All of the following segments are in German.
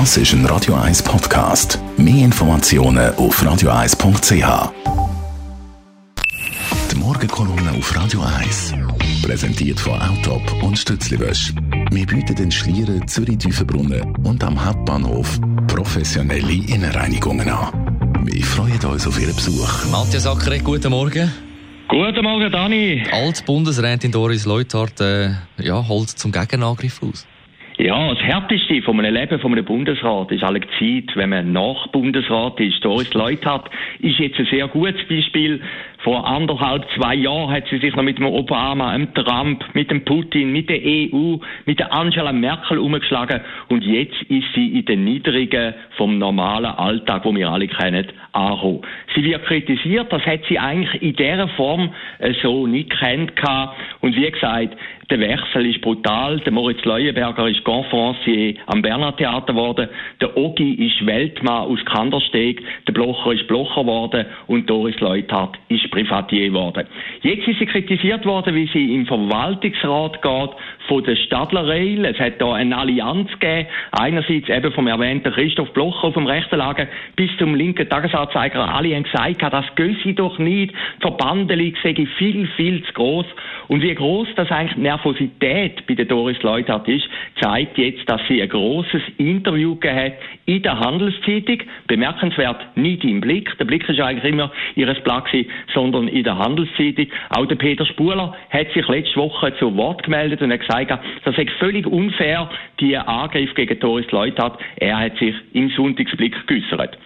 Das ist ein Radio 1 Podcast. Mehr Informationen auf radio1.ch. Die Morgenkolumne auf Radio 1. Präsentiert von Autop und Stützliwösch. Wir bieten den Schlieren, Zürich-Tüfenbrunnen und am Hauptbahnhof professionelle Innenreinigungen an. Wir freuen uns auf Ihren Besuch. Matthias Ackere, guten Morgen. Guten Morgen, Dani. Alt-Bundesrätin Doris Leuthard äh, ja, holt zum Gegenangriff aus. Ja, das Härteste von einem Leben von einem Bundesrat ist alle Zeit, wenn man nach Bundesrat ist. Doris Leuthard ist jetzt ein sehr gutes Beispiel. Vor anderthalb, zwei Jahren hat sie sich noch mit dem Obama, dem Trump, mit dem Putin, mit der EU, mit der Angela Merkel umgeschlagen und jetzt ist sie in den Niedrigen vom normalen Alltag, wo wir alle kennen, angekommen. Sie wird kritisiert, das hat sie eigentlich in dieser Form äh, so nicht kennt und wie gesagt, der Wechsel ist brutal. Der Moritz Leuenberger ist Conférencier am Bernhard Theater geworden. Der Ogi ist Weltmann aus Kandersteg. Der Blocher ist Blocher geworden und Doris Leuthard ist Privatier geworden. Jetzt ist sie kritisiert worden, wie sie im Verwaltungsrat geht von der Stadler Rail. Es hat da eine Allianz gegeben. Einerseits eben vom erwähnten Christoph Blocher dem rechten Lager bis zum linken Tagesanzeiger. Alle haben gesagt, das gösse sie doch nicht. Die Verbandelung sei viel, viel zu groß. Und wie groß das eigentlich Nervosität bei der Doris Leuthard ist, zeigt jetzt, dass sie ein großes Interview gegeben hat in der Handelszeitung. Bemerkenswert nicht im Blick. Der Blick ist eigentlich immer ihres Blatt sondern in der Handelszeitung. Auch der Peter Spuler hat sich letzte Woche zu Wort gemeldet und hat gesagt, das ist völlig unfair, die Angriff gegen Doris Leuthard. Er hat sich im Sonntagsblick geäußert.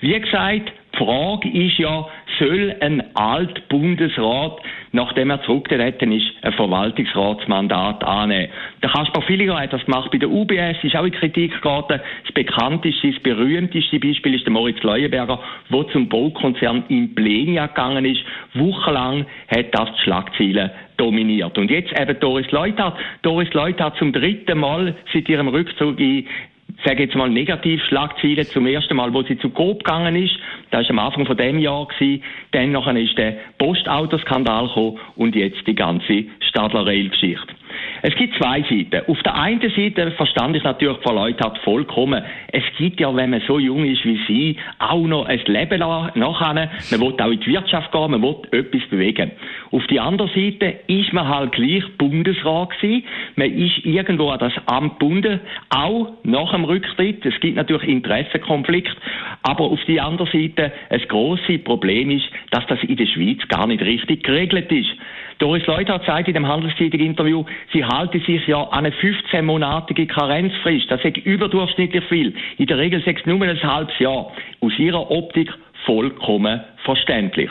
Wie gesagt, Frage ist ja, soll ein Altbundesrat, nachdem er zurückgetreten ist, ein Verwaltungsratsmandat annehmen? Der Kaspar Filiger hat das gemacht bei der UBS, ist auch in Kritik geraten. Das bekannteste, das berühmteste Beispiel ist der Moritz Leuenberger, der zum Baukonzern in Plenia gegangen ist. Wochenlang hat das die Schlagzeilen dominiert. Und jetzt eben Doris Leuthard. Doris Leuthard zum dritten Mal seit ihrem Rückzug in sage jetzt mal Negativschlagzeilen zum ersten Mal, wo sie zu Coop gegangen ist. Das war am Anfang von dem Jahr gewesen. Dann nachher ist der Postautoskandal gekommen und jetzt die ganze Stadler Rail Geschichte. Es gibt zwei Seiten. Auf der einen Seite verstand ich natürlich Frau Leuthard vollkommen. Es gibt ja, wenn man so jung ist wie sie, auch noch ein Leben nachher. Man will auch in die Wirtschaft gehen, man will etwas bewegen. Auf der anderen Seite ist man halt gleich Bundesrat gewesen. Man ist irgendwo an das Amt gebunden, auch nach dem Rücktritt. Es gibt natürlich Interessenkonflikt. Aber auf der anderen Seite, ein grosses Problem ist, dass das in der Schweiz gar nicht richtig geregelt ist. Doris Leuthard sagt in dem Handelszeitung-Interview, sie halte sich ja an eine 15-monatige Karenzfrist. Das ist überdurchschnittlich viel. In der Regel sechs nur ein halbes Jahr. Aus ihrer Optik vollkommen verständlich.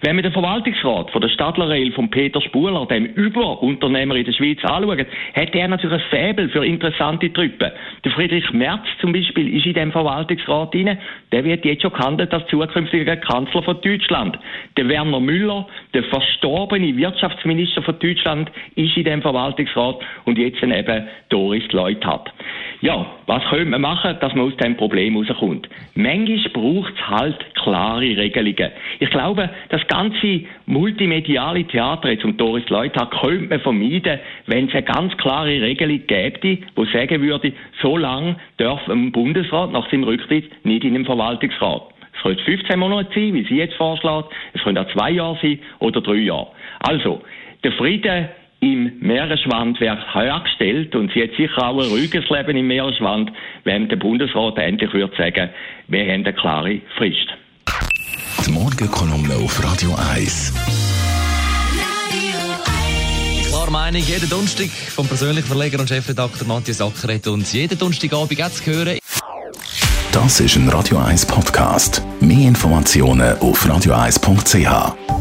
Wenn wir den Verwaltungsrat von der Stadler von Peter Spuler, dem Überunternehmer in der Schweiz, anschauen, hat er natürlich ein Faible für interessante Truppen. Der Friedrich Merz zum Beispiel ist in dem Verwaltungsrat inne. Der wird jetzt schon gehandelt als zukünftiger Kanzler von Deutschland. Der Werner Müller, der verstorbene Wirtschaftsminister von Deutschland, ist in dem Verwaltungsrat und jetzt eben Doris Leuthard. Ja, was können wir machen, dass man aus dem Problem rauskommt? Manchmal braucht es halt klare Regelungen. Ich glaube, das ganze multimediale Theater jetzt um Doris Leuthard könnte man vermeiden, wenn es eine ganz klare Regelung gäbe, die sagen würde, so lange darf ein Bundesrat nach seinem Rücktritt nicht in den Verwaltungsrat. Es könnte 15 Monate sein, wie sie jetzt vorschlägt. Es könnte auch zwei Jahre sein oder drei Jahre. Also, der Frieden im Meeresschwand wird hergestellt und sie hat sicher auch ein ruhiges Leben im Meeresschwand, wenn der Bundesrat endlich würde sagen, wir haben eine klare Frist. Die Morgenkolumne auf Radio 1. Klar Meinung, jeden Donnerstag vom persönlichen Verleger und Chefredakteur Matthias Ackeret und jeden Donnerstagabend jetzt hören. Das ist ein Radio 1 Podcast. Mehr Informationen auf radio1.ch.